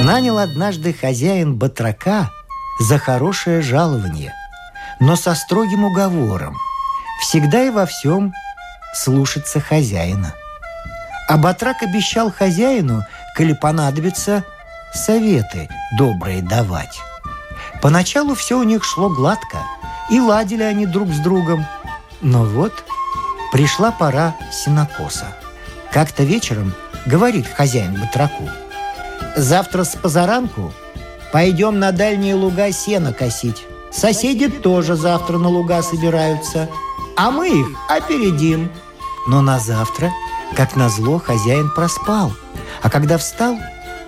Нанял однажды хозяин батрака за хорошее жалование, но со строгим уговором – всегда и во всем слушаться хозяина. А батрак обещал хозяину, коли понадобится, советы добрые давать. Поначалу все у них шло гладко, и ладили они друг с другом. Но вот пришла пора синокоса. Как-то вечером говорит хозяин батраку. «Завтра с позаранку пойдем на дальние луга сено косить. Соседи тоже завтра на луга собираются а мы их опередим. Но на завтра, как назло, хозяин проспал. А когда встал,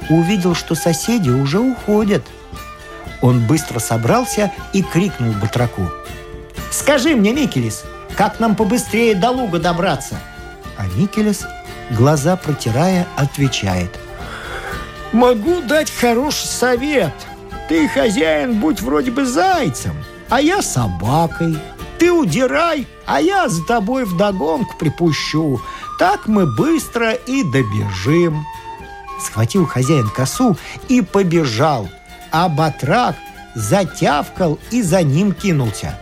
увидел, что соседи уже уходят. Он быстро собрался и крикнул батраку. «Скажи мне, Микелис, как нам побыстрее до луга добраться?» А Микелис, глаза протирая, отвечает. «Могу дать хороший совет. Ты, хозяин, будь вроде бы зайцем, а я собакой. Ты удирай, а я за тобой вдогонку припущу. Так мы быстро и добежим. Схватил хозяин косу и побежал, а батрак затявкал и за ним кинулся.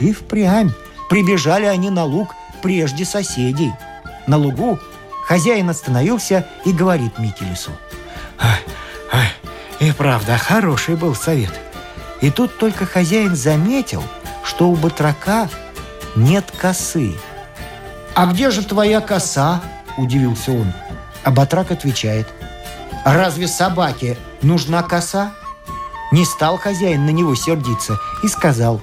И впрямь прибежали они на луг прежде соседей. На лугу хозяин остановился и говорит Микелесу. Ай, ай, и правда, хороший был совет. И тут только хозяин заметил – что у батрака нет косы. «А где же твоя коса?» – удивился он. А батрак отвечает. «Разве собаке нужна коса?» Не стал хозяин на него сердиться и сказал.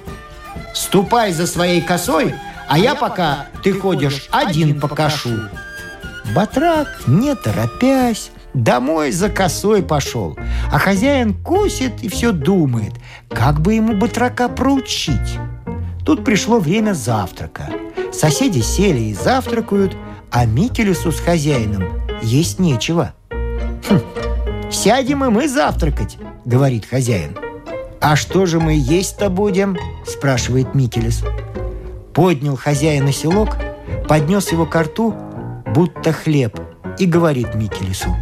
«Ступай за своей косой, а я пока ты ходишь один покашу». Батрак, не торопясь, домой за косой пошел, а хозяин косит и все думает, как бы ему батрака проучить. Тут пришло время завтрака. Соседи сели и завтракают, а Микелесу с хозяином есть нечего. «Хм, «Сядем и мы завтракать», — говорит хозяин. «А что же мы есть-то будем?» – спрашивает Микелес. Поднял хозяина селок, поднес его к рту, будто хлеб, и говорит Микелесу.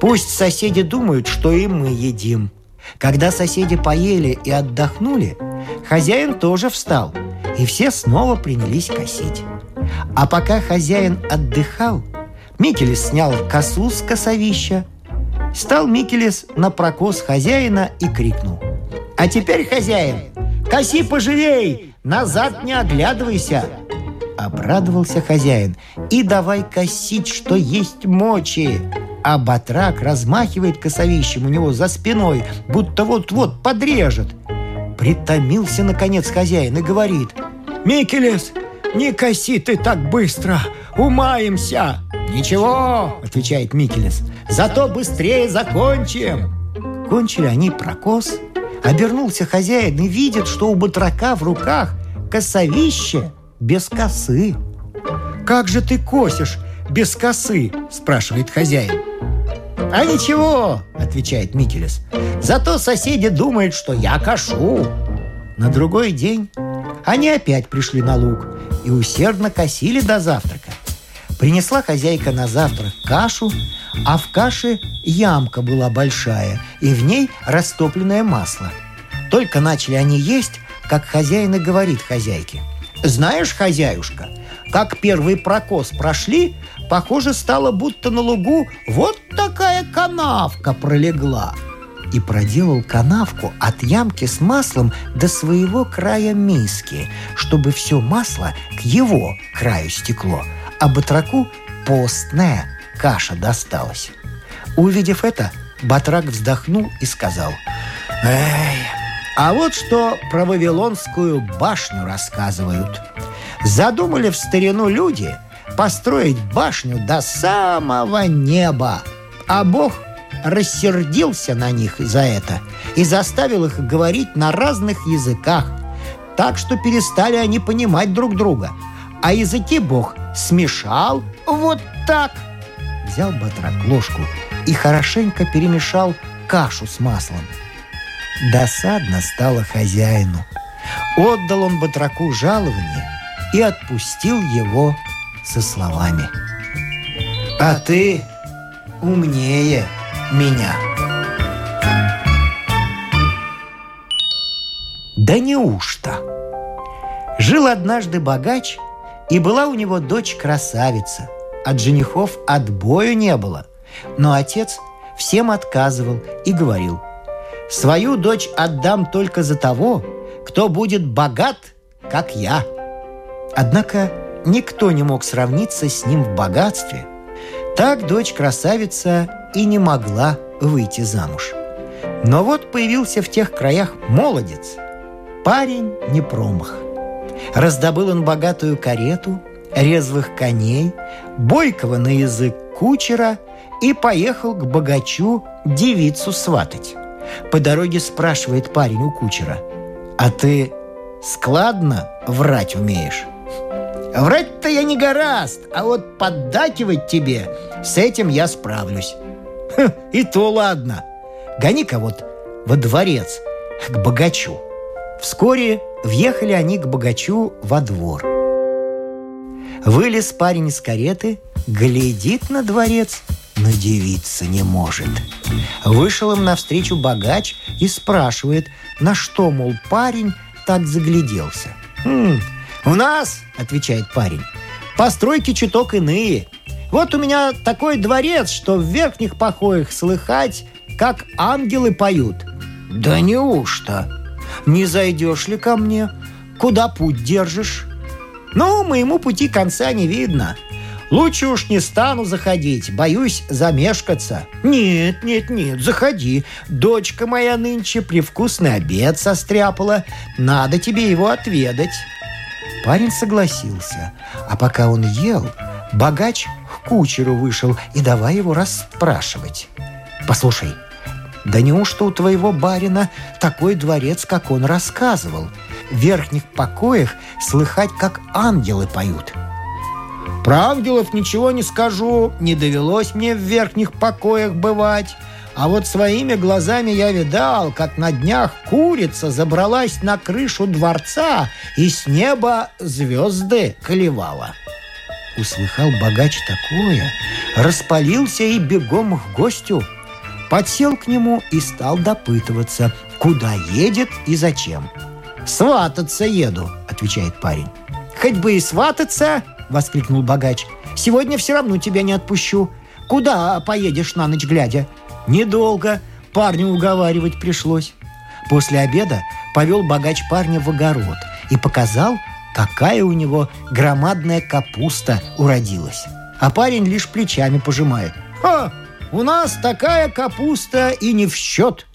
«Пусть соседи думают, что и мы едим. Когда соседи поели и отдохнули, Хозяин тоже встал, и все снова принялись косить. А пока хозяин отдыхал, Микелес снял косу с косовища, стал Микелес на прокос хозяина и крикнул. «А теперь, хозяин, коси поживей, назад не оглядывайся!» Обрадовался хозяин. «И давай косить, что есть мочи!» А батрак размахивает косовищем у него за спиной, будто вот-вот подрежет – Притомился, наконец, хозяин и говорит «Микелес, не коси ты так быстро, умаемся!» «Ничего», — отвечает Микелес, — «зато быстрее закончим!» Кончили они прокос, обернулся хозяин и видит, что у батрака в руках косовище без косы. «Как же ты косишь без косы?» – спрашивает хозяин. «А ничего», — отвечает Микелес. «Зато соседи думают, что я кашу». На другой день они опять пришли на луг и усердно косили до завтрака. Принесла хозяйка на завтрак кашу, а в каше ямка была большая, и в ней растопленное масло. Только начали они есть, как хозяин и говорит хозяйке. «Знаешь, хозяюшка, как первый прокос прошли, похоже стало, будто на лугу вот такая канавка пролегла. И проделал канавку от ямки с маслом до своего края миски, чтобы все масло к его краю стекло, а батраку постная каша досталась. Увидев это, батрак вздохнул и сказал, «Эй, а вот что про Вавилонскую башню рассказывают – Задумали в старину люди построить башню до самого неба. А Бог рассердился на них за это и заставил их говорить на разных языках, так что перестали они понимать друг друга. А языки Бог смешал вот так. Взял батрак ложку и хорошенько перемешал кашу с маслом. Досадно стало хозяину. Отдал он батраку жалование и отпустил его со словами. «А ты умнее меня». Да неужто? Жил однажды богач, и была у него дочь-красавица. От женихов отбою не было. Но отец всем отказывал и говорил, «Свою дочь отдам только за того, кто будет богат, как я». Однако никто не мог сравниться с ним в богатстве. Так дочь-красавица и не могла выйти замуж. Но вот появился в тех краях молодец. Парень не промах. Раздобыл он богатую карету, резвых коней, бойкого на язык кучера и поехал к богачу девицу сватать. По дороге спрашивает парень у кучера, «А ты складно врать умеешь?» Врать-то я не гораст, а вот поддакивать тебе, с этим я справлюсь. Хм, и то ладно. Гони-ка вот во дворец, к богачу. Вскоре въехали они к богачу во двор. Вылез парень из кареты, глядит на дворец, надевиться не может. Вышел им навстречу богач и спрашивает, на что, мол, парень так загляделся. «Хм, «У нас, — отвечает парень, — постройки чуток иные. Вот у меня такой дворец, что в верхних покоях слыхать, как ангелы поют». «Да неужто? Не зайдешь ли ко мне? Куда путь держишь?» «Ну, моему пути конца не видно. Лучше уж не стану заходить, боюсь замешкаться. Нет, нет, нет, заходи. Дочка моя нынче привкусный обед состряпала. Надо тебе его отведать. Парень согласился, а пока он ел, богач к кучеру вышел и давай его расспрашивать. «Послушай, да неужто у твоего барина такой дворец, как он рассказывал? В верхних покоях слыхать, как ангелы поют». «Про ангелов ничего не скажу, не довелось мне в верхних покоях бывать. А вот своими глазами я видал, как на днях курица забралась на крышу дворца и с неба звезды клевала. Услыхал богач такое, распалился и бегом к гостю. Подсел к нему и стал допытываться, куда едет и зачем. «Свататься еду», — отвечает парень. «Хоть бы и свататься», — воскликнул богач. «Сегодня все равно тебя не отпущу. Куда поедешь на ночь глядя? Недолго. Парню уговаривать пришлось. После обеда повел богач парня в огород и показал, какая у него громадная капуста уродилась. А парень лишь плечами пожимает. «Ха! У нас такая капуста и не в счет!»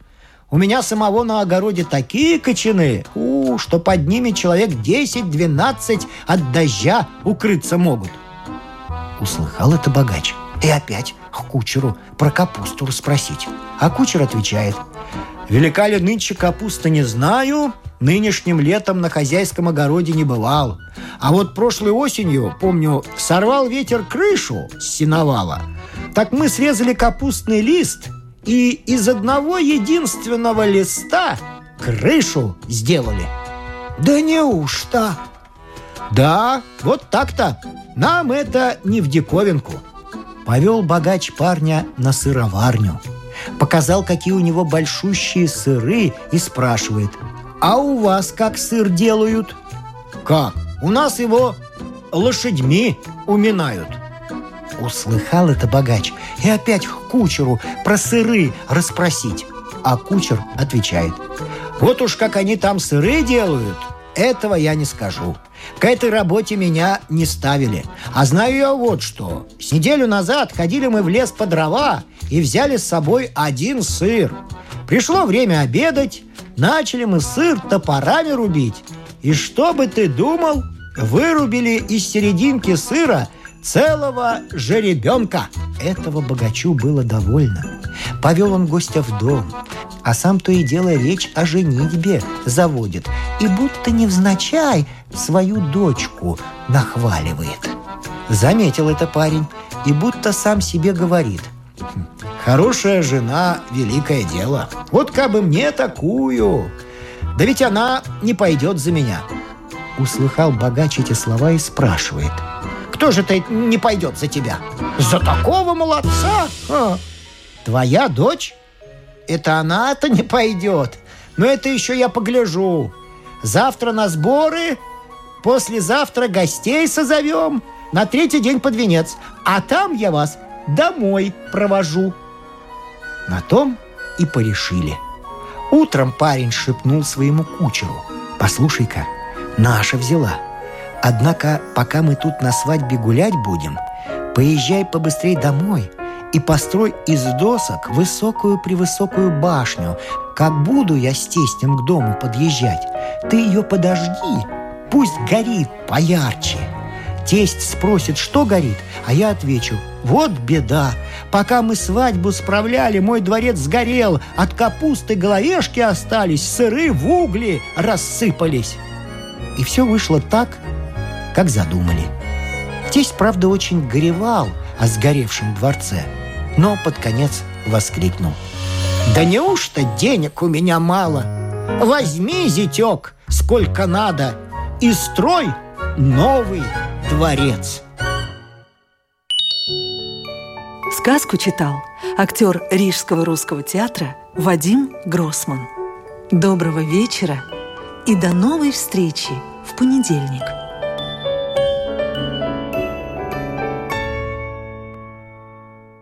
У меня самого на огороде такие кочаны, у, что под ними человек 10-12 от дождя укрыться могут. Услыхал это богач и опять к кучеру про капусту расспросить. А кучер отвечает, «Велика ли нынче капуста, не знаю, нынешним летом на хозяйском огороде не бывал. А вот прошлой осенью, помню, сорвал ветер крышу с сеновала. Так мы срезали капустный лист и из одного единственного листа крышу сделали. Да неужто? Да, вот так-то. Нам это не в диковинку – Повел богач парня на сыроварню. Показал, какие у него большущие сыры и спрашивает, «А у вас как сыр делают?» «Как? У нас его лошадьми уминают». Услыхал это богач и опять к кучеру про сыры расспросить. А кучер отвечает, «Вот уж как они там сыры делают, этого я не скажу. К этой работе меня не ставили. А знаю я вот что. С неделю назад ходили мы в лес по дрова и взяли с собой один сыр. Пришло время обедать, начали мы сыр топорами рубить. И что бы ты думал, вырубили из серединки сыра целого жеребенка. Этого богачу было довольно. Повел он гостя в дом, а сам то и дело речь о женитьбе заводит и будто невзначай свою дочку нахваливает. Заметил это парень и будто сам себе говорит «Хм, Хорошая жена – великое дело. Вот как бы мне такую. Да ведь она не пойдет за меня. Услыхал богач эти слова и спрашивает. Кто же ты не пойдет за тебя? За такого молодца? А, твоя дочь? Это она-то не пойдет. Но это еще я погляжу. Завтра на сборы, послезавтра гостей созовем, на третий день под венец. А там я вас домой провожу. На том и порешили. Утром парень шепнул своему кучеру. «Послушай-ка, наша взяла. Однако, пока мы тут на свадьбе гулять будем, поезжай побыстрей домой и построй из досок высокую-превысокую башню. Как буду я с тестем к дому подъезжать, ты ее подожди, пусть горит поярче». Тесть спросит, что горит, а я отвечу, вот беда. Пока мы свадьбу справляли, мой дворец сгорел, от капусты головешки остались, сыры в угли рассыпались. И все вышло так, как задумали. Тесть, правда, очень горевал о сгоревшем дворце, но под конец воскликнул. «Да неужто денег у меня мало? Возьми, зятек, сколько надо, и строй новый дворец. Сказку читал актер Рижского русского театра Вадим Гроссман. Доброго вечера и до новой встречи в понедельник.